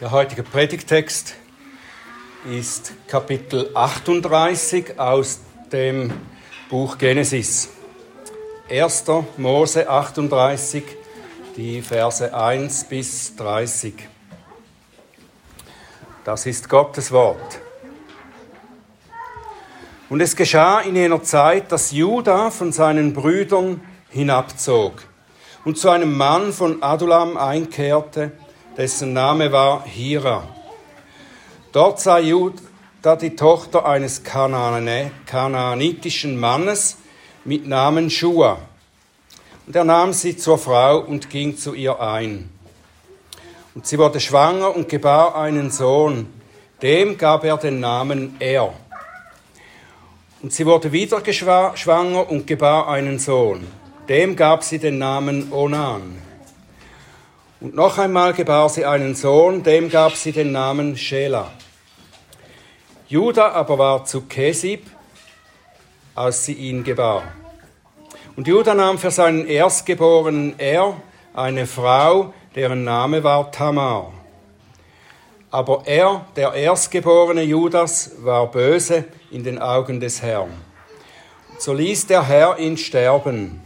Der heutige Predigtext ist Kapitel 38 aus dem Buch Genesis. 1. Mose 38, die Verse 1 bis 30. Das ist Gottes Wort. Und es geschah in jener Zeit, dass Judah von seinen Brüdern hinabzog und zu einem Mann von Adulam einkehrte, dessen Name war Hira. Dort sah Judah die Tochter eines kanaanitischen Mannes mit Namen Shua. Und er nahm sie zur Frau und ging zu ihr ein. Und sie wurde schwanger und gebar einen Sohn. Dem gab er den Namen Er. Und sie wurde wieder schwanger und gebar einen Sohn. Dem gab sie den Namen Onan. Und noch einmal gebar sie einen Sohn, dem gab sie den Namen Shela. Judah aber war zu Kesib, als sie ihn gebar. Und Judah nahm für seinen Erstgeborenen Er eine Frau, deren Name war Tamar. Aber er, der Erstgeborene Judas, war böse in den Augen des Herrn. So ließ der Herr ihn sterben.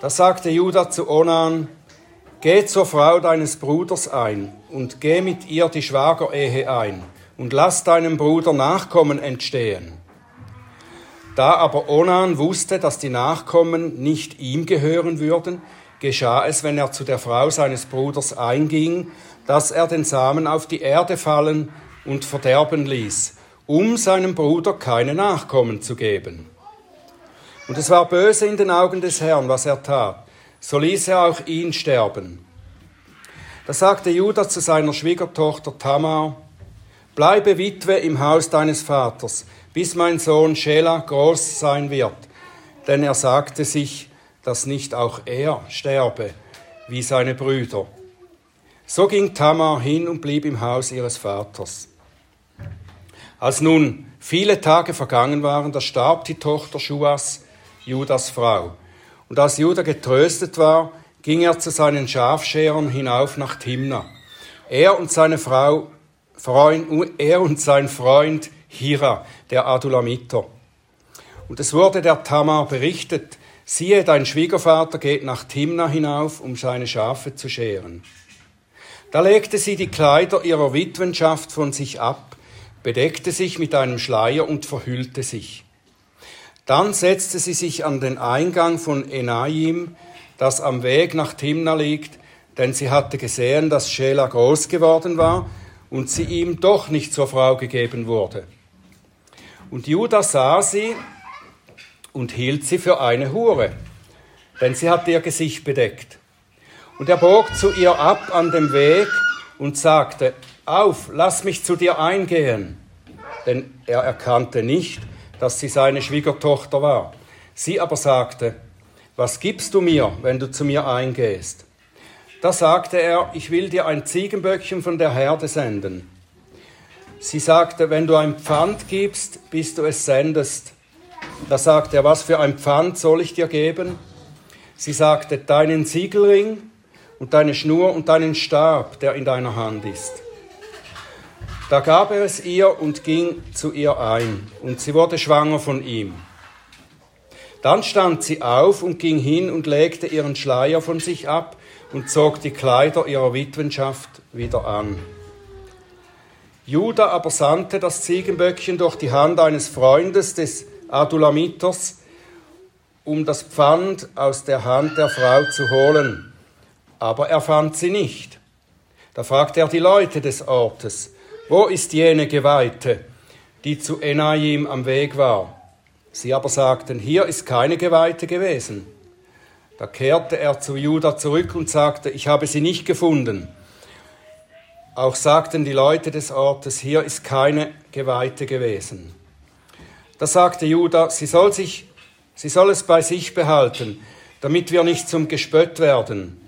Da sagte Judah zu Onan, Geh zur Frau deines Bruders ein und geh mit ihr die Schwagerehe ein und lass deinem Bruder Nachkommen entstehen. Da aber Onan wusste, dass die Nachkommen nicht ihm gehören würden, geschah es, wenn er zu der Frau seines Bruders einging, dass er den Samen auf die Erde fallen und verderben ließ, um seinem Bruder keine Nachkommen zu geben. Und es war böse in den Augen des Herrn, was er tat so ließ er auch ihn sterben. Da sagte Judas zu seiner Schwiegertochter Tamar, Bleibe Witwe im Haus deines Vaters, bis mein Sohn Schela groß sein wird. Denn er sagte sich, dass nicht auch er sterbe, wie seine Brüder. So ging Tamar hin und blieb im Haus ihres Vaters. Als nun viele Tage vergangen waren, da starb die Tochter Schuas, Judas Frau. Und als Judah getröstet war, ging er zu seinen Schafscherern hinauf nach Timna. Er und seine Frau, Freund, er und sein Freund Hira, der Adulamiter. Und es wurde der Tamar berichtet, siehe, dein Schwiegervater geht nach Timna hinauf, um seine Schafe zu scheren. Da legte sie die Kleider ihrer Witwenschaft von sich ab, bedeckte sich mit einem Schleier und verhüllte sich. Dann setzte sie sich an den Eingang von Enaim, das am Weg nach Timna liegt, denn sie hatte gesehen, dass Schela groß geworden war und sie ihm doch nicht zur Frau gegeben wurde. Und Judah sah sie und hielt sie für eine Hure, denn sie hatte ihr Gesicht bedeckt. Und er bog zu ihr ab an dem Weg und sagte, auf, lass mich zu dir eingehen. Denn er erkannte nicht, dass sie seine Schwiegertochter war. Sie aber sagte, was gibst du mir, wenn du zu mir eingehst? Da sagte er, ich will dir ein Ziegenböckchen von der Herde senden. Sie sagte, wenn du ein Pfand gibst, bis du es sendest. Da sagte er, was für ein Pfand soll ich dir geben? Sie sagte, deinen Siegelring und deine Schnur und deinen Stab, der in deiner Hand ist. Da gab er es ihr und ging zu ihr ein, und sie wurde schwanger von ihm. Dann stand sie auf und ging hin und legte ihren Schleier von sich ab und zog die Kleider ihrer Witwenschaft wieder an. Judah aber sandte das Ziegenböckchen durch die Hand eines Freundes des Adulamiters, um das Pfand aus der Hand der Frau zu holen. Aber er fand sie nicht. Da fragte er die Leute des Ortes, wo ist jene Geweihte, die zu Enaim am Weg war? Sie aber sagten, hier ist keine Geweihte gewesen. Da kehrte er zu Judah zurück und sagte, ich habe sie nicht gefunden. Auch sagten die Leute des Ortes, hier ist keine Geweihte gewesen. Da sagte Judah, sie soll, sich, sie soll es bei sich behalten, damit wir nicht zum Gespött werden.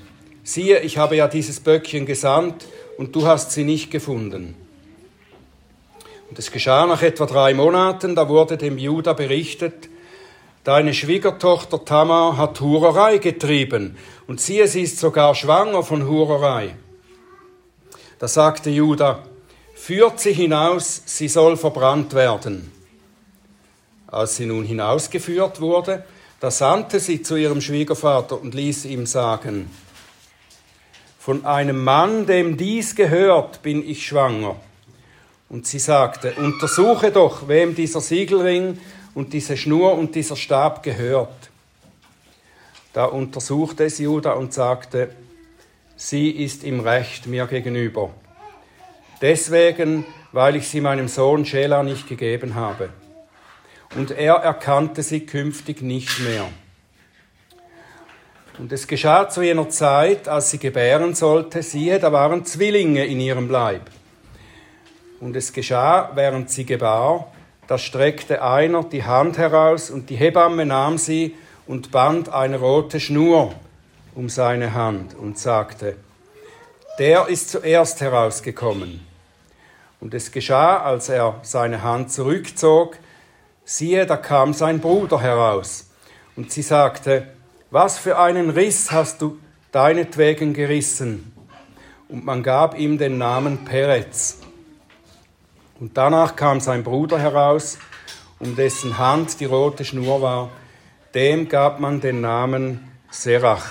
Siehe, ich habe ja dieses Böckchen gesandt und du hast sie nicht gefunden. Und es geschah nach etwa drei Monaten, da wurde dem Judah berichtet, deine Schwiegertochter Tamar hat Hurerei getrieben und siehe, sie ist sogar schwanger von Hurerei. Da sagte Judah, führt sie hinaus, sie soll verbrannt werden. Als sie nun hinausgeführt wurde, da sandte sie zu ihrem Schwiegervater und ließ ihm sagen, von einem Mann, dem dies gehört, bin ich schwanger. Und sie sagte, untersuche doch, wem dieser Siegelring und diese Schnur und dieser Stab gehört. Da untersuchte es Judah und sagte, sie ist im Recht mir gegenüber. Deswegen, weil ich sie meinem Sohn Schela nicht gegeben habe. Und er erkannte sie künftig nicht mehr. Und es geschah zu jener Zeit, als sie gebären sollte, siehe, da waren Zwillinge in ihrem Leib. Und es geschah, während sie gebar, da streckte einer die Hand heraus und die Hebamme nahm sie und band eine rote Schnur um seine Hand und sagte, der ist zuerst herausgekommen. Und es geschah, als er seine Hand zurückzog, siehe, da kam sein Bruder heraus. Und sie sagte, was für einen Riss hast du deinetwegen gerissen? Und man gab ihm den Namen Perez. Und danach kam sein Bruder heraus, um dessen Hand die rote Schnur war. Dem gab man den Namen Serach.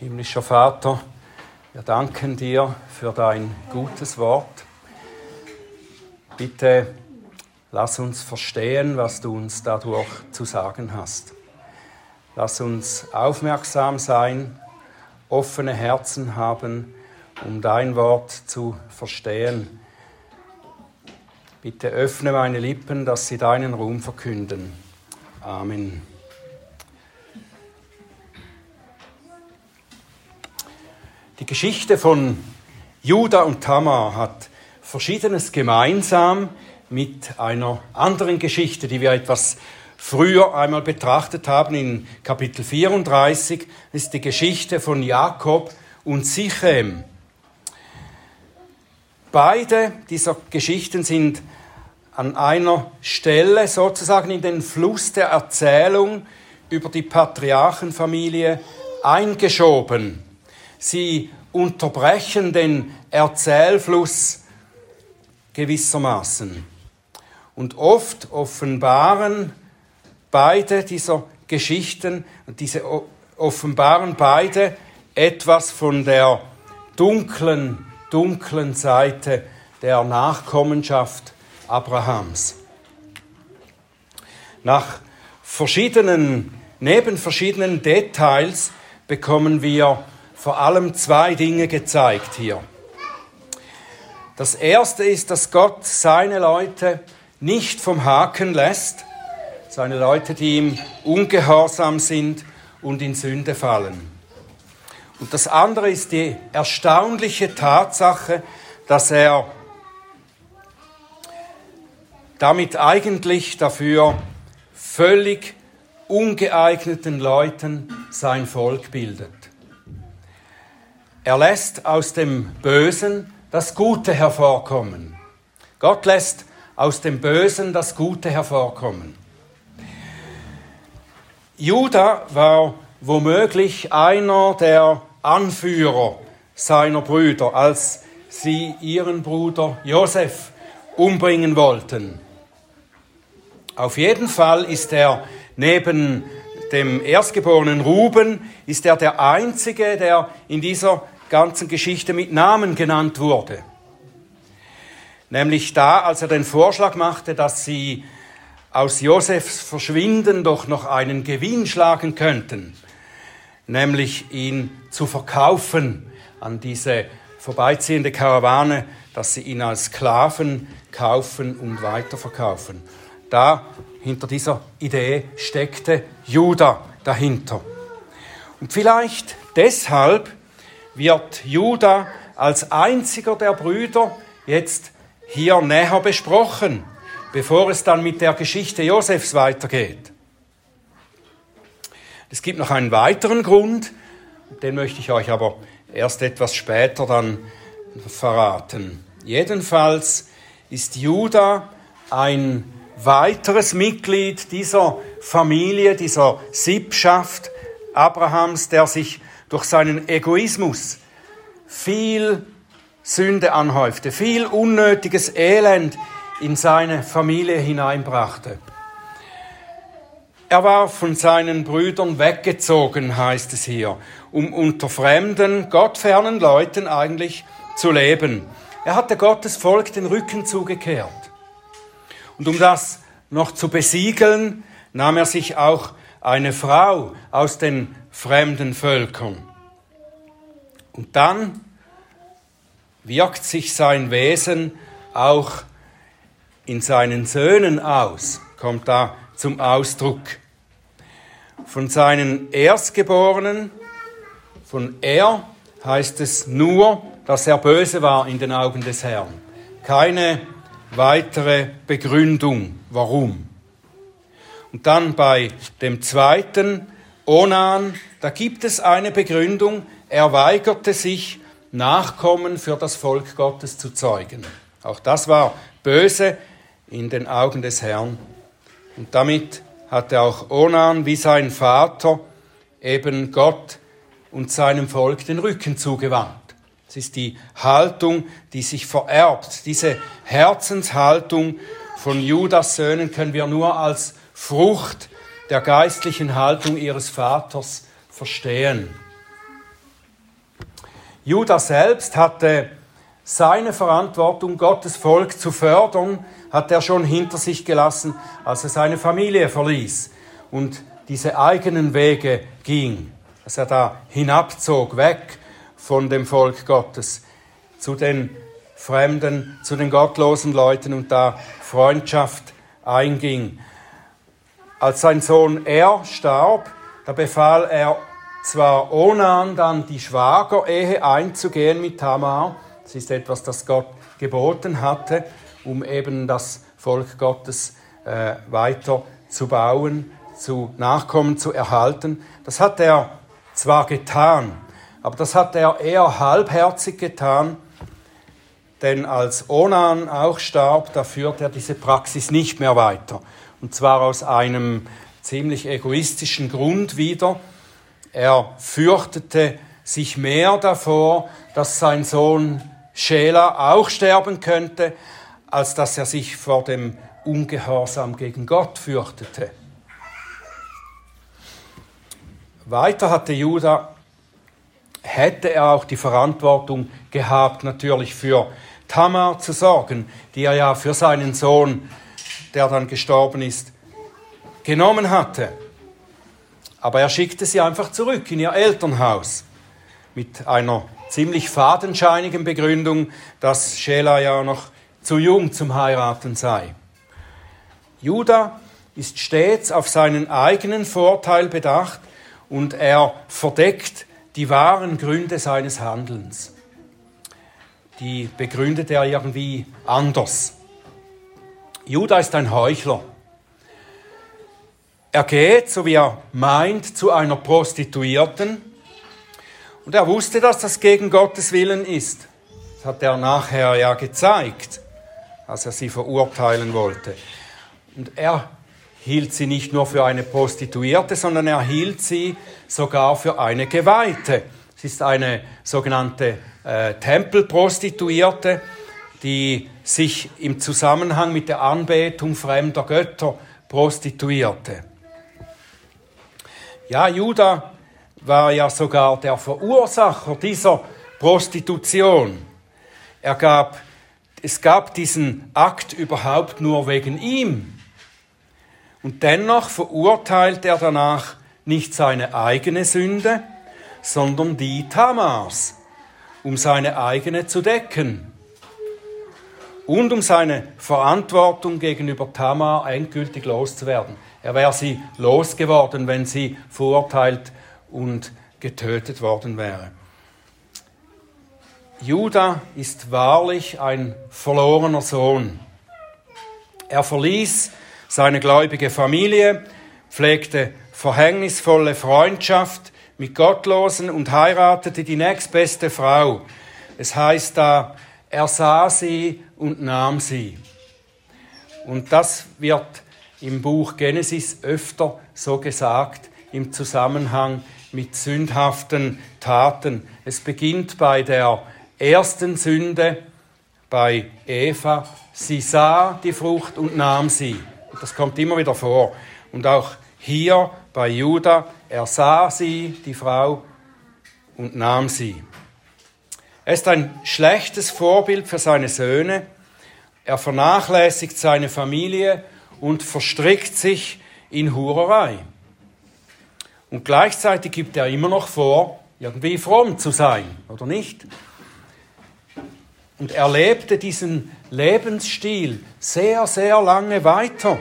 Himmlischer Vater, wir danken dir für dein gutes Wort. Bitte lass uns verstehen, was du uns dadurch zu sagen hast. Lass uns aufmerksam sein, offene Herzen haben, um dein Wort zu verstehen. Bitte öffne meine Lippen, dass sie deinen Ruhm verkünden. Amen. Die Geschichte von Judah und Tamar hat Verschiedenes gemeinsam mit einer anderen Geschichte, die wir etwas früher einmal betrachtet haben in Kapitel 34, das ist die Geschichte von Jakob und Sichem. Beide dieser Geschichten sind an einer Stelle sozusagen in den Fluss der Erzählung über die Patriarchenfamilie eingeschoben. Sie unterbrechen den Erzählfluss gewissermaßen. Und oft offenbaren beide dieser Geschichten, diese offenbaren beide etwas von der dunklen, dunklen Seite der Nachkommenschaft Abrahams. Nach verschiedenen, neben verschiedenen Details bekommen wir vor allem zwei Dinge gezeigt hier. Das erste ist, dass Gott seine Leute nicht vom Haken lässt, seine Leute, die ihm ungehorsam sind und in Sünde fallen. Und das andere ist die erstaunliche Tatsache, dass er damit eigentlich dafür völlig ungeeigneten Leuten sein Volk bildet. Er lässt aus dem Bösen das Gute hervorkommen. Gott lässt aus dem Bösen das Gute hervorkommen. Judah war womöglich einer der Anführer seiner Brüder, als sie ihren Bruder Josef umbringen wollten. Auf jeden Fall ist er neben dem erstgeborenen Ruben, ist er der einzige, der in dieser ganzen Geschichte mit Namen genannt wurde. Nämlich da, als er den Vorschlag machte, dass sie aus Josefs Verschwinden doch noch einen Gewinn schlagen könnten, nämlich ihn zu verkaufen an diese vorbeiziehende Karawane, dass sie ihn als Sklaven kaufen und weiterverkaufen. Da hinter dieser Idee steckte Judah dahinter. Und vielleicht deshalb wird Judah als einziger der Brüder jetzt hier näher besprochen, bevor es dann mit der Geschichte Josefs weitergeht. Es gibt noch einen weiteren Grund, den möchte ich euch aber erst etwas später dann verraten. Jedenfalls ist Judah ein weiteres Mitglied dieser Familie, dieser Sippschaft Abrahams, der sich durch seinen Egoismus viel Sünde anhäufte, viel unnötiges Elend in seine Familie hineinbrachte. Er war von seinen Brüdern weggezogen, heißt es hier, um unter fremden, gottfernen Leuten eigentlich zu leben. Er hatte Gottes Volk den Rücken zugekehrt. Und um das noch zu besiegeln, nahm er sich auch eine Frau aus den fremden Völkern. Und dann wirkt sich sein Wesen auch in seinen Söhnen aus, kommt da zum Ausdruck. Von seinen Erstgeborenen, von er heißt es nur, dass er böse war in den Augen des Herrn. Keine weitere Begründung, warum. Und dann bei dem zweiten, Onan, da gibt es eine Begründung, er weigerte sich, Nachkommen für das Volk Gottes zu zeugen. Auch das war böse in den Augen des Herrn. Und damit hatte auch Onan wie sein Vater eben Gott und seinem Volk den Rücken zugewandt. Es ist die Haltung, die sich vererbt. Diese Herzenshaltung von Judas Söhnen können wir nur als Frucht der geistlichen Haltung ihres Vaters verstehen. Judas selbst hatte seine Verantwortung, Gottes Volk zu fördern, hat er schon hinter sich gelassen, als er seine Familie verließ und diese eigenen Wege ging, dass er da hinabzog, weg von dem Volk Gottes zu den Fremden, zu den gottlosen Leuten und da Freundschaft einging. Als sein Sohn Er starb, da befahl er zwar Onan dann die Schwagerehe einzugehen mit Tamar, das ist etwas, das Gott geboten hatte, um eben das Volk Gottes äh, weiter zu bauen, zu Nachkommen zu erhalten. Das hat er zwar getan, aber das hat er eher halbherzig getan, denn als Onan auch starb, da führt er diese Praxis nicht mehr weiter. Und zwar aus einem ziemlich egoistischen Grund wieder. Er fürchtete sich mehr davor, dass sein Sohn Schela auch sterben könnte, als dass er sich vor dem Ungehorsam gegen Gott fürchtete. Weiter hatte Judah, hätte er auch die Verantwortung gehabt, natürlich für Tamar zu sorgen, die er ja für seinen Sohn, der dann gestorben ist, genommen hatte. Aber er schickte sie einfach zurück in ihr Elternhaus mit einer ziemlich fadenscheinigen Begründung, dass Schela ja noch zu jung zum Heiraten sei. Judah ist stets auf seinen eigenen Vorteil bedacht und er verdeckt die wahren Gründe seines Handelns. Die begründet er irgendwie anders. Judah ist ein Heuchler. Er geht, so wie er meint, zu einer Prostituierten und er wusste, dass das gegen Gottes Willen ist. Das hat er nachher ja gezeigt, als er sie verurteilen wollte. Und er hielt sie nicht nur für eine Prostituierte, sondern er hielt sie sogar für eine Geweihte. Es ist eine sogenannte äh, Tempelprostituierte, die sich im Zusammenhang mit der Anbetung fremder Götter prostituierte. Ja, Judah war ja sogar der Verursacher dieser Prostitution. Er gab, es gab diesen Akt überhaupt nur wegen ihm. Und dennoch verurteilt er danach nicht seine eigene Sünde, sondern die Tamars, um seine eigene zu decken und um seine Verantwortung gegenüber Tamar endgültig loszuwerden. Er wäre sie losgeworden, wenn sie verurteilt und getötet worden wäre. Judah ist wahrlich ein verlorener Sohn. Er verließ seine gläubige Familie, pflegte verhängnisvolle Freundschaft mit Gottlosen und heiratete die nächstbeste Frau. Es heißt da, er sah sie und nahm sie. Und das wird im Buch Genesis öfter so gesagt im Zusammenhang mit sündhaften Taten. Es beginnt bei der ersten Sünde, bei Eva. Sie sah die Frucht und nahm sie. Das kommt immer wieder vor. Und auch hier bei Judah, er sah sie, die Frau, und nahm sie. Er ist ein schlechtes Vorbild für seine Söhne. Er vernachlässigt seine Familie und verstrickt sich in Hurerei. Und gleichzeitig gibt er immer noch vor, irgendwie fromm zu sein, oder nicht? Und er lebte diesen Lebensstil sehr, sehr lange weiter.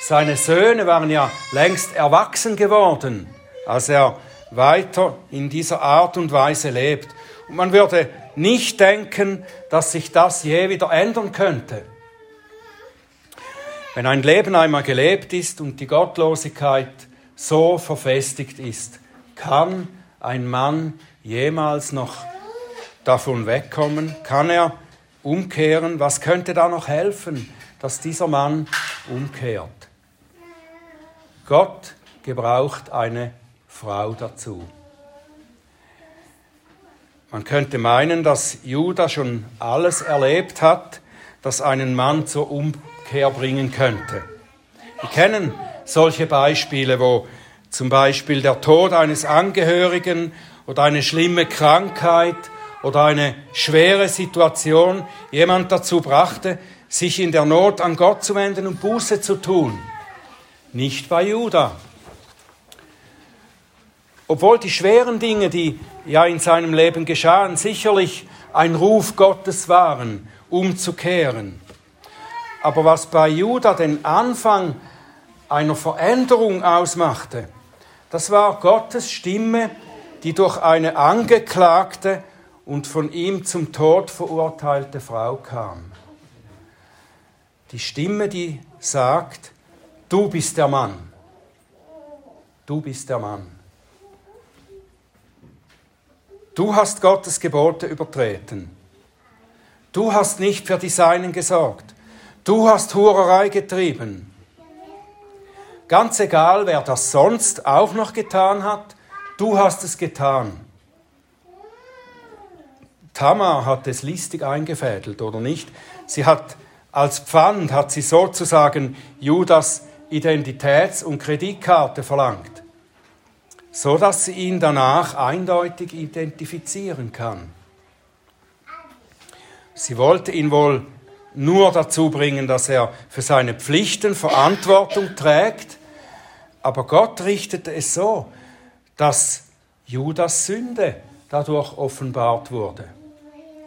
Seine Söhne waren ja längst erwachsen geworden, als er weiter in dieser Art und Weise lebt. Und man würde nicht denken, dass sich das je wieder ändern könnte. Wenn ein Leben einmal gelebt ist und die Gottlosigkeit so verfestigt ist, kann ein Mann jemals noch davon wegkommen? Kann er umkehren? Was könnte da noch helfen, dass dieser Mann umkehrt? Gott gebraucht eine Frau dazu. Man könnte meinen, dass Judah schon alles erlebt hat, das einen Mann zur Umkehr bringen könnte. Wir kennen solche Beispiele, wo zum Beispiel der Tod eines Angehörigen oder eine schlimme Krankheit oder eine schwere Situation jemand dazu brachte, sich in der Not an Gott zu wenden und Buße zu tun. Nicht bei Judah. Obwohl die schweren Dinge, die ja in seinem Leben geschahen, sicherlich ein Ruf Gottes waren, umzukehren. Aber was bei Judah den Anfang einer Veränderung ausmachte, das war Gottes Stimme, die durch eine Angeklagte und von ihm zum Tod verurteilte Frau kam. Die Stimme, die sagt, du bist der Mann. Du bist der Mann. Du hast Gottes Gebote übertreten. Du hast nicht für die Seinen gesorgt. Du hast Hurerei getrieben. Ganz egal, wer das sonst auch noch getan hat, du hast es getan. Tamar hat es listig eingefädelt, oder nicht? Sie hat als Pfand, hat sie sozusagen Judas Identitäts- und Kreditkarte verlangt, so dass sie ihn danach eindeutig identifizieren kann. Sie wollte ihn wohl nur dazu bringen, dass er für seine Pflichten Verantwortung trägt, aber Gott richtete es so, dass Judas Sünde dadurch offenbart wurde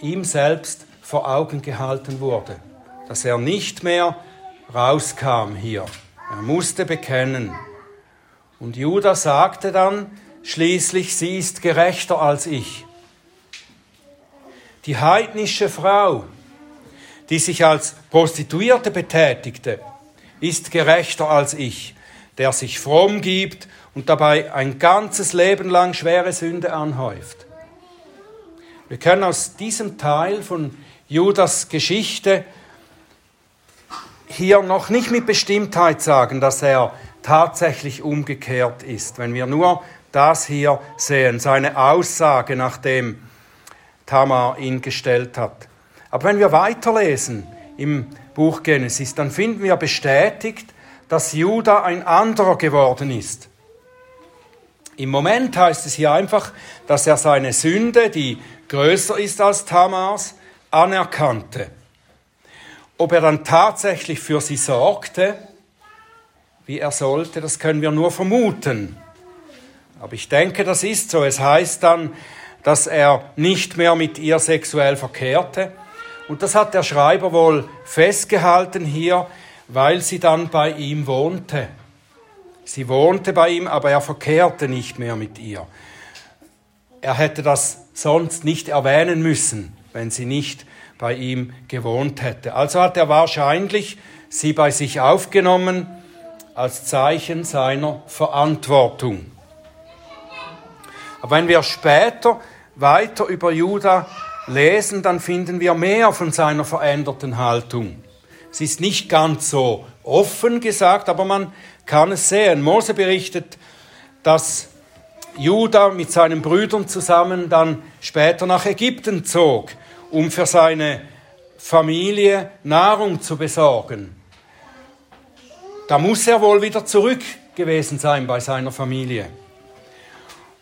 ihm selbst vor Augen gehalten wurde, dass er nicht mehr rauskam hier. Er musste bekennen. Und Judas sagte dann schließlich, sie ist gerechter als ich. Die heidnische Frau, die sich als Prostituierte betätigte, ist gerechter als ich, der sich fromm gibt und dabei ein ganzes Leben lang schwere Sünde anhäuft. Wir können aus diesem Teil von Judas Geschichte hier noch nicht mit Bestimmtheit sagen, dass er tatsächlich umgekehrt ist. Wenn wir nur das hier sehen, seine Aussage, nachdem Tamar ihn gestellt hat. Aber wenn wir weiterlesen im Buch Genesis, dann finden wir bestätigt, dass Judah ein anderer geworden ist. Im Moment heißt es hier einfach, dass er seine Sünde, die größer ist als Tamars, anerkannte. Ob er dann tatsächlich für sie sorgte, wie er sollte, das können wir nur vermuten. Aber ich denke, das ist so. Es heißt dann, dass er nicht mehr mit ihr sexuell verkehrte. Und das hat der Schreiber wohl festgehalten hier, weil sie dann bei ihm wohnte. Sie wohnte bei ihm, aber er verkehrte nicht mehr mit ihr. Er hätte das sonst nicht erwähnen müssen, wenn sie nicht bei ihm gewohnt hätte. Also hat er wahrscheinlich sie bei sich aufgenommen als Zeichen seiner Verantwortung. Aber wenn wir später weiter über Judah lesen, dann finden wir mehr von seiner veränderten Haltung. Es ist nicht ganz so offen gesagt, aber man kann es sehen. Mose berichtet, dass Judah mit seinen Brüdern zusammen dann später nach Ägypten zog, um für seine Familie Nahrung zu besorgen. Da muss er wohl wieder zurück gewesen sein bei seiner Familie.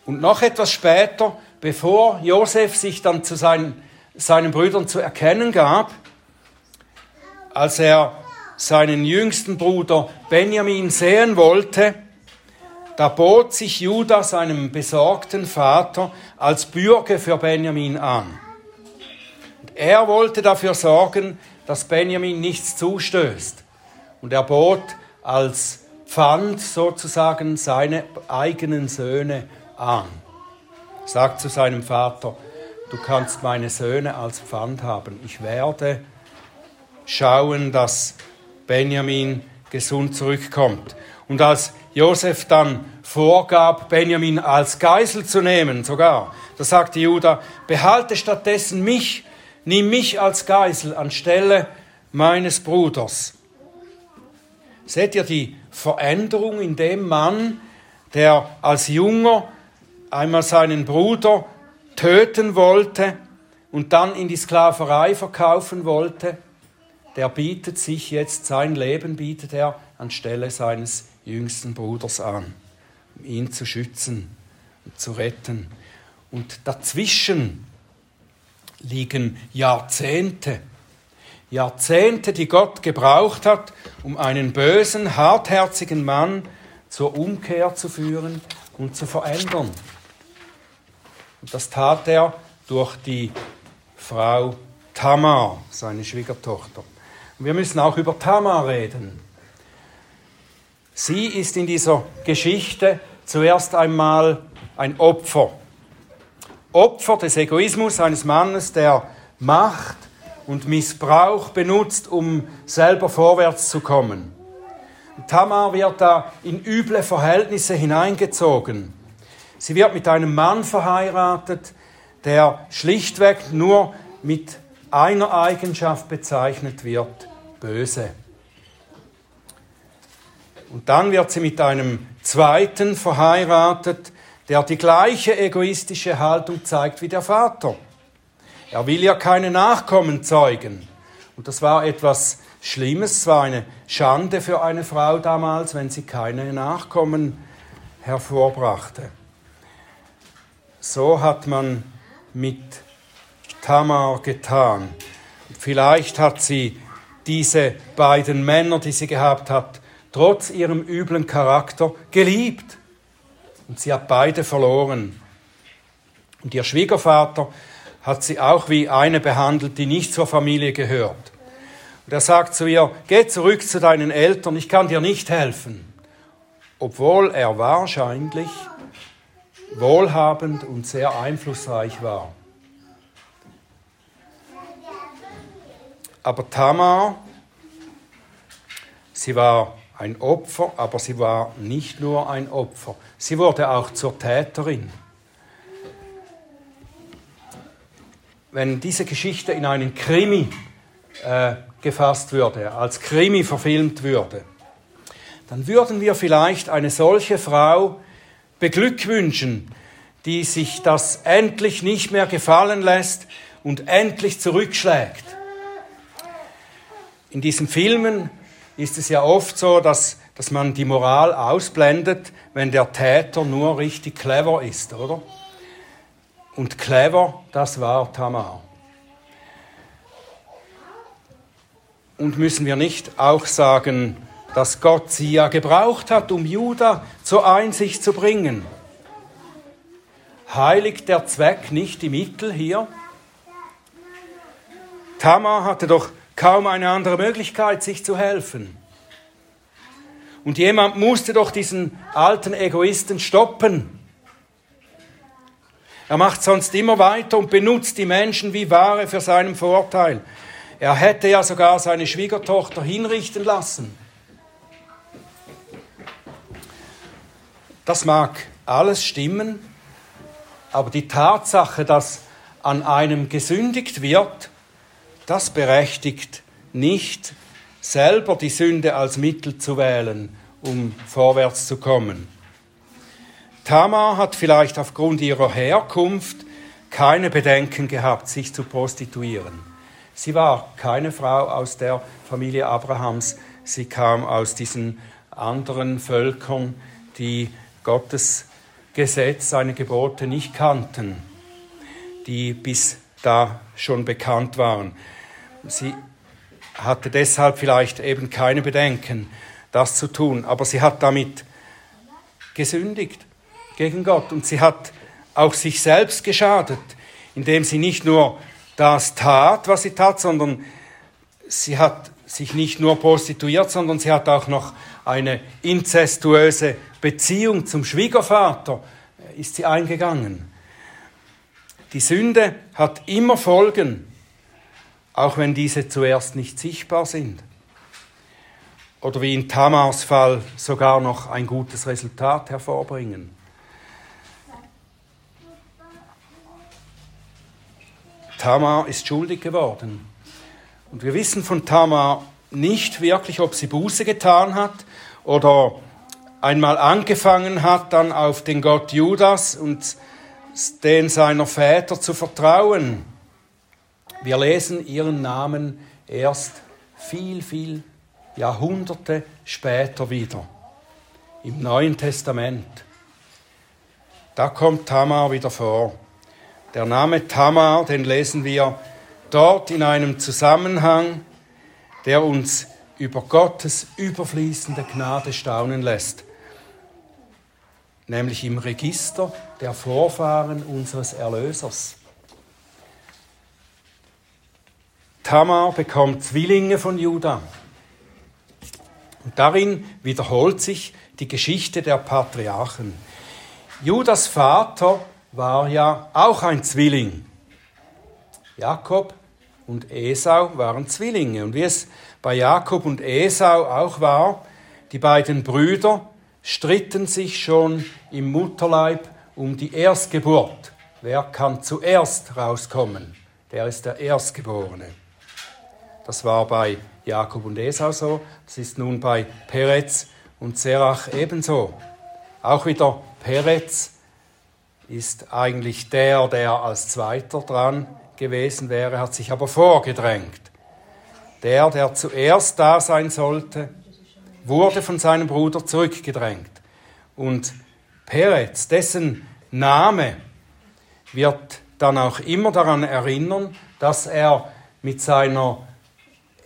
Und noch etwas später, bevor Josef sich dann zu seinen, seinen Brüdern zu erkennen gab, als er seinen jüngsten Bruder Benjamin sehen wollte, da bot sich Judah seinem besorgten Vater als Bürger für Benjamin an. Und er wollte dafür sorgen, dass Benjamin nichts zustößt. Und er bot als Pfand sozusagen seine eigenen Söhne an. Sagt zu seinem Vater, du kannst meine Söhne als Pfand haben. Ich werde schauen, dass Benjamin gesund zurückkommt. Und als Josef dann vorgab, Benjamin als Geisel zu nehmen, sogar, da sagte Judah, behalte stattdessen mich, nimm mich als Geisel anstelle meines Bruders. Seht ihr die Veränderung in dem Mann, der als Junger einmal seinen Bruder töten wollte und dann in die Sklaverei verkaufen wollte? Der bietet sich jetzt, sein Leben bietet er anstelle seines jüngsten Bruders an, um ihn zu schützen und zu retten. Und dazwischen liegen Jahrzehnte, Jahrzehnte, die Gott gebraucht hat, um einen bösen, hartherzigen Mann zur Umkehr zu führen und zu verändern. Und das tat er durch die Frau Tamar, seine Schwiegertochter. Wir müssen auch über Tamar reden. Sie ist in dieser Geschichte zuerst einmal ein Opfer. Opfer des Egoismus eines Mannes, der Macht und Missbrauch benutzt, um selber vorwärts zu kommen. Tamar wird da in üble Verhältnisse hineingezogen. Sie wird mit einem Mann verheiratet, der schlichtweg nur mit einer Eigenschaft bezeichnet wird, böse. Und dann wird sie mit einem zweiten verheiratet, der die gleiche egoistische Haltung zeigt wie der Vater. Er will ja keine Nachkommen zeugen. Und das war etwas Schlimmes, es war eine Schande für eine Frau damals, wenn sie keine Nachkommen hervorbrachte. So hat man mit Tamar getan. Vielleicht hat sie diese beiden Männer, die sie gehabt hat, trotz ihrem üblen Charakter geliebt. Und sie hat beide verloren. Und ihr Schwiegervater hat sie auch wie eine behandelt, die nicht zur Familie gehört. Und er sagt zu ihr, geh zurück zu deinen Eltern, ich kann dir nicht helfen. Obwohl er wahrscheinlich wohlhabend und sehr einflussreich war. Aber Tamar, sie war ein Opfer, aber sie war nicht nur ein Opfer, sie wurde auch zur Täterin. Wenn diese Geschichte in einen Krimi äh, gefasst würde, als Krimi verfilmt würde, dann würden wir vielleicht eine solche Frau beglückwünschen, die sich das endlich nicht mehr gefallen lässt und endlich zurückschlägt. In diesen Filmen ist es ja oft so, dass, dass man die Moral ausblendet, wenn der Täter nur richtig clever ist, oder? Und clever, das war Tamar. Und müssen wir nicht auch sagen, dass Gott sie ja gebraucht hat, um Juda zur Einsicht zu bringen? Heiligt der Zweck nicht die Mittel hier? Tamar hatte doch kaum eine andere Möglichkeit, sich zu helfen. Und jemand musste doch diesen alten Egoisten stoppen. Er macht sonst immer weiter und benutzt die Menschen wie Ware für seinen Vorteil. Er hätte ja sogar seine Schwiegertochter hinrichten lassen. Das mag alles stimmen, aber die Tatsache, dass an einem gesündigt wird, das berechtigt nicht selber die Sünde als Mittel zu wählen, um vorwärts zu kommen. Tamar hat vielleicht aufgrund ihrer Herkunft keine Bedenken gehabt, sich zu prostituieren. Sie war keine Frau aus der Familie Abrahams, sie kam aus diesen anderen Völkern, die Gottes Gesetz, seine Gebote nicht kannten, die bis da schon bekannt waren. Sie hatte deshalb vielleicht eben keine Bedenken, das zu tun, aber sie hat damit gesündigt gegen Gott und sie hat auch sich selbst geschadet, indem sie nicht nur das tat, was sie tat, sondern sie hat sich nicht nur prostituiert, sondern sie hat auch noch eine inzestuöse Beziehung zum Schwiegervater ist sie eingegangen. Die Sünde hat immer Folgen, auch wenn diese zuerst nicht sichtbar sind. Oder wie in Tamars Fall sogar noch ein gutes Resultat hervorbringen. Tamar ist schuldig geworden. Und wir wissen von Tamar nicht wirklich, ob sie Buße getan hat oder einmal angefangen hat, dann auf den Gott Judas und den seiner Väter zu vertrauen. Wir lesen ihren Namen erst viel, viel Jahrhunderte später wieder im Neuen Testament. Da kommt Tamar wieder vor. Der Name Tamar, den lesen wir dort in einem Zusammenhang, der uns über Gottes überfließende Gnade staunen lässt, nämlich im Register der Vorfahren unseres Erlösers. Tamar bekommt Zwillinge von Judah. Und darin wiederholt sich die Geschichte der Patriarchen. Judas Vater war ja auch ein Zwilling. Jakob und Esau waren Zwillinge. Und wie es bei Jakob und Esau auch war, die beiden Brüder stritten sich schon im Mutterleib um die Erstgeburt. Wer kann zuerst rauskommen? Der ist der Erstgeborene. Das war bei Jakob und Esau so, das ist nun bei Perez und Serach ebenso. Auch wieder Perez ist eigentlich der, der als Zweiter dran gewesen wäre, hat sich aber vorgedrängt. Der, der zuerst da sein sollte, wurde von seinem Bruder zurückgedrängt. Und Perez, dessen Name wird dann auch immer daran erinnern, dass er mit seiner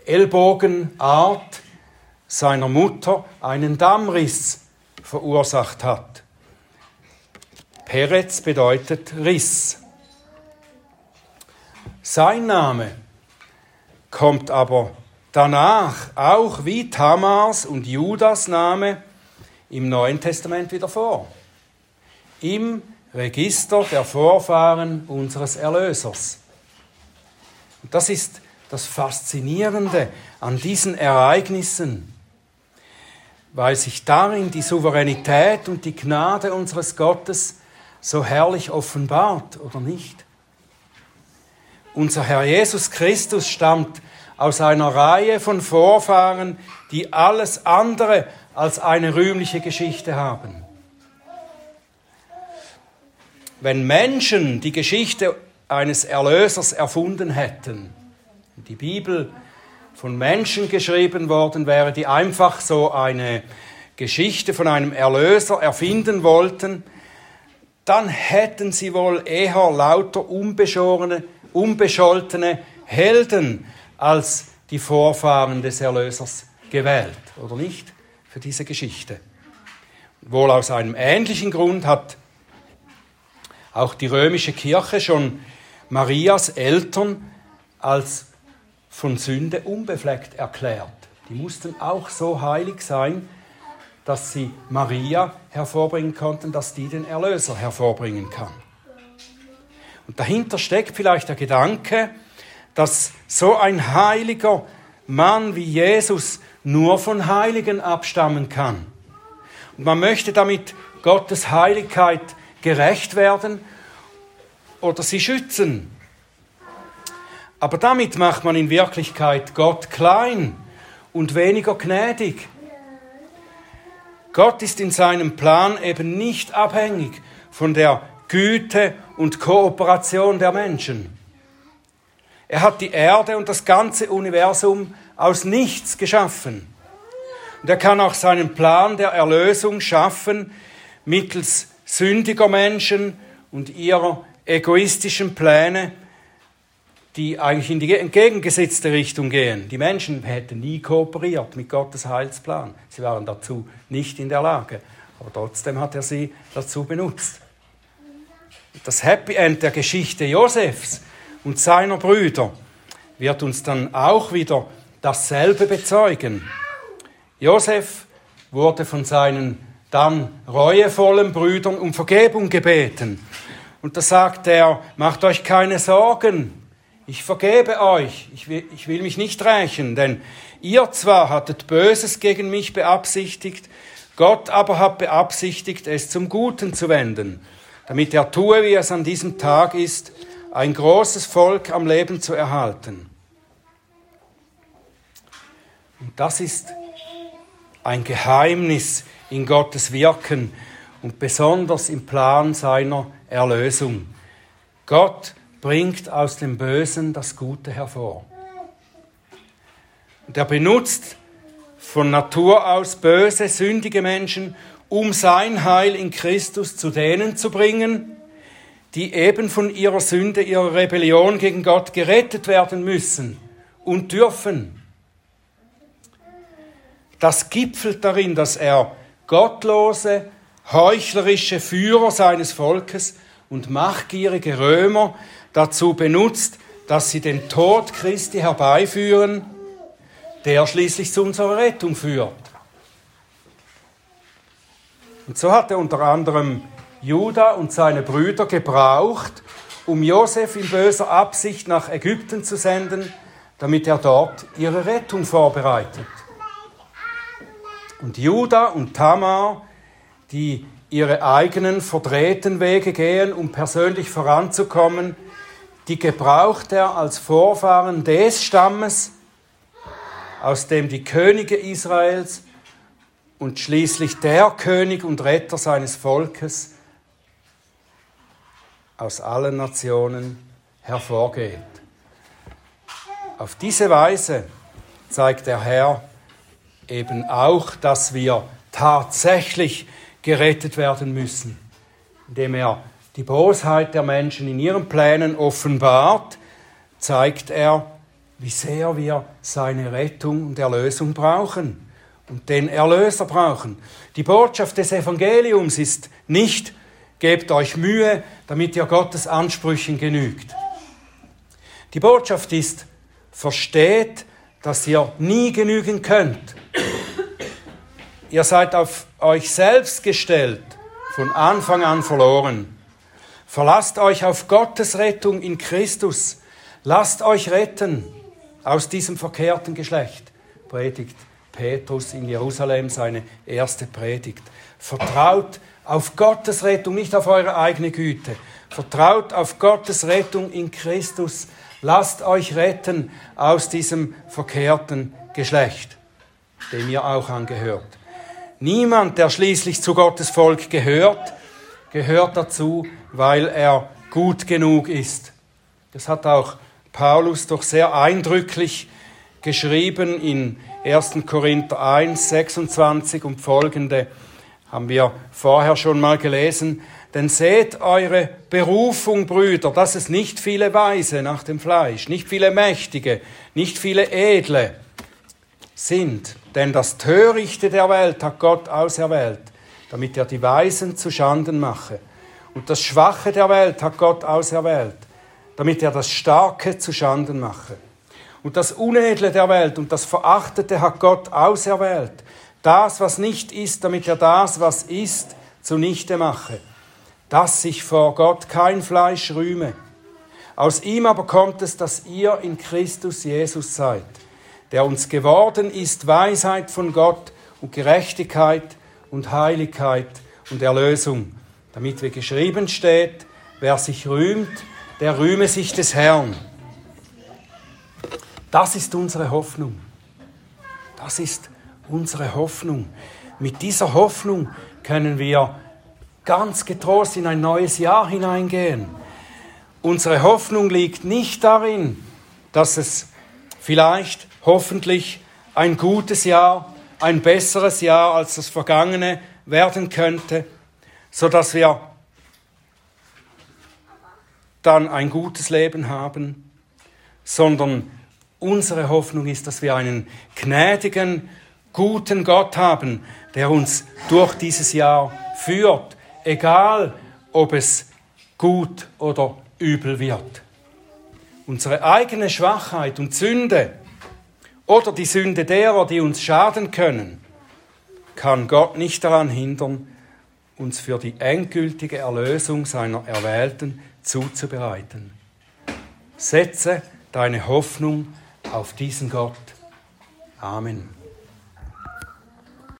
Ellbogenart seiner Mutter einen Dammriss verursacht hat. Peretz bedeutet Riss. Sein Name kommt aber danach auch wie Tamars und Judas Name im Neuen Testament wieder vor. Im Register der Vorfahren unseres Erlösers. Und das ist das Faszinierende an diesen Ereignissen, weil sich darin die Souveränität und die Gnade unseres Gottes so herrlich offenbart, oder nicht? Unser Herr Jesus Christus stammt aus einer Reihe von Vorfahren, die alles andere als eine rühmliche Geschichte haben. Wenn Menschen die Geschichte eines Erlösers erfunden hätten, die Bibel von Menschen geschrieben worden wäre, die einfach so eine Geschichte von einem Erlöser erfinden wollten, dann hätten sie wohl eher lauter unbeschorene, unbescholtene Helden als die Vorfahren des Erlösers gewählt, oder nicht, für diese Geschichte. Wohl aus einem ähnlichen Grund hat auch die römische Kirche schon Marias Eltern als von Sünde unbefleckt erklärt. Die mussten auch so heilig sein, dass sie Maria hervorbringen konnten, dass die den Erlöser hervorbringen kann. Und dahinter steckt vielleicht der Gedanke, dass so ein heiliger Mann wie Jesus nur von Heiligen abstammen kann. Und man möchte damit Gottes Heiligkeit gerecht werden oder sie schützen. Aber damit macht man in Wirklichkeit Gott klein und weniger gnädig. Gott ist in seinem Plan eben nicht abhängig von der Güte und Kooperation der Menschen. Er hat die Erde und das ganze Universum aus nichts geschaffen. Und er kann auch seinen Plan der Erlösung schaffen mittels sündiger Menschen und ihrer egoistischen Pläne, die eigentlich in die entgegengesetzte Richtung gehen. Die Menschen hätten nie kooperiert mit Gottes Heilsplan. Sie waren dazu nicht in der Lage. Aber trotzdem hat er sie dazu benutzt. Das Happy End der Geschichte Josefs und seiner Brüder wird uns dann auch wieder dasselbe bezeugen. Josef wurde von seinen dann reuevollen Brüdern um Vergebung gebeten. Und da sagt er, macht euch keine Sorgen, ich vergebe euch, ich will, ich will mich nicht rächen, denn ihr zwar hattet Böses gegen mich beabsichtigt, Gott aber hat beabsichtigt, es zum Guten zu wenden, damit er tue, wie es an diesem Tag ist, ein großes Volk am Leben zu erhalten. Und das ist ein Geheimnis in Gottes Wirken und besonders im Plan seiner Erlösung. Gott bringt aus dem Bösen das Gute hervor. Und er benutzt von Natur aus böse, sündige Menschen, um sein Heil in Christus zu denen zu bringen, die eben von ihrer Sünde, ihrer Rebellion gegen Gott gerettet werden müssen und dürfen. Das gipfelt darin, dass er gottlose, heuchlerische Führer seines Volkes und machtgierige Römer dazu benutzt, dass sie den Tod Christi herbeiführen, der schließlich zu unserer Rettung führt. Und so hat er unter anderem Juda und seine Brüder gebraucht, um Josef in böser Absicht nach Ägypten zu senden, damit er dort ihre Rettung vorbereitet. Und Juda und Tamar, die ihre eigenen verdrehten Wege gehen, um persönlich voranzukommen, die gebraucht er als Vorfahren des Stammes, aus dem die Könige Israels und schließlich der König und Retter seines Volkes aus allen Nationen hervorgeht. Auf diese Weise zeigt der Herr eben auch, dass wir tatsächlich gerettet werden müssen, indem er die Bosheit der Menschen in ihren Plänen offenbart, zeigt er, wie sehr wir seine Rettung und Erlösung brauchen und den Erlöser brauchen. Die Botschaft des Evangeliums ist nicht, gebt euch Mühe, damit ihr Gottes Ansprüchen genügt. Die Botschaft ist, versteht, dass ihr nie genügen könnt. Ihr seid auf euch selbst gestellt, von Anfang an verloren. Verlasst euch auf Gottes Rettung in Christus. Lasst euch retten aus diesem verkehrten Geschlecht, predigt Petrus in Jerusalem seine erste Predigt. Vertraut auf Gottes Rettung, nicht auf eure eigene Güte. Vertraut auf Gottes Rettung in Christus. Lasst euch retten aus diesem verkehrten Geschlecht, dem ihr auch angehört. Niemand, der schließlich zu Gottes Volk gehört, gehört dazu, weil er gut genug ist. Das hat auch Paulus doch sehr eindrücklich geschrieben in 1. Korinther 1, 26 und folgende haben wir vorher schon mal gelesen. Denn seht eure Berufung, Brüder, dass es nicht viele Weise nach dem Fleisch, nicht viele Mächtige, nicht viele Edle sind. Denn das Törichte der Welt hat Gott auserwählt, damit er die Weisen zu Schanden mache. Und das Schwache der Welt hat Gott auserwählt, damit er das Starke zu Schanden mache. Und das Unedle der Welt und das Verachtete hat Gott auserwählt. Das, was nicht ist, damit er das, was ist, zunichte mache. Dass sich vor Gott kein Fleisch rühme. Aus ihm aber kommt es, dass ihr in Christus Jesus seid, der uns geworden ist Weisheit von Gott und Gerechtigkeit und Heiligkeit und Erlösung, damit wie geschrieben steht, wer sich rühmt, der rühme sich des Herrn. Das ist unsere Hoffnung. Das ist unsere Hoffnung. Mit dieser Hoffnung können wir ganz getrost in ein neues Jahr hineingehen. Unsere Hoffnung liegt nicht darin, dass es vielleicht hoffentlich ein gutes Jahr, ein besseres Jahr als das vergangene werden könnte, so dass wir dann ein gutes Leben haben, sondern unsere Hoffnung ist, dass wir einen gnädigen, guten Gott haben, der uns durch dieses Jahr führt, egal ob es gut oder übel wird. Unsere eigene Schwachheit und Sünde oder die Sünde derer, die uns schaden können, kann Gott nicht daran hindern, uns für die endgültige Erlösung seiner Erwählten zuzubereiten. Setze deine Hoffnung auf diesen Gott. Amen.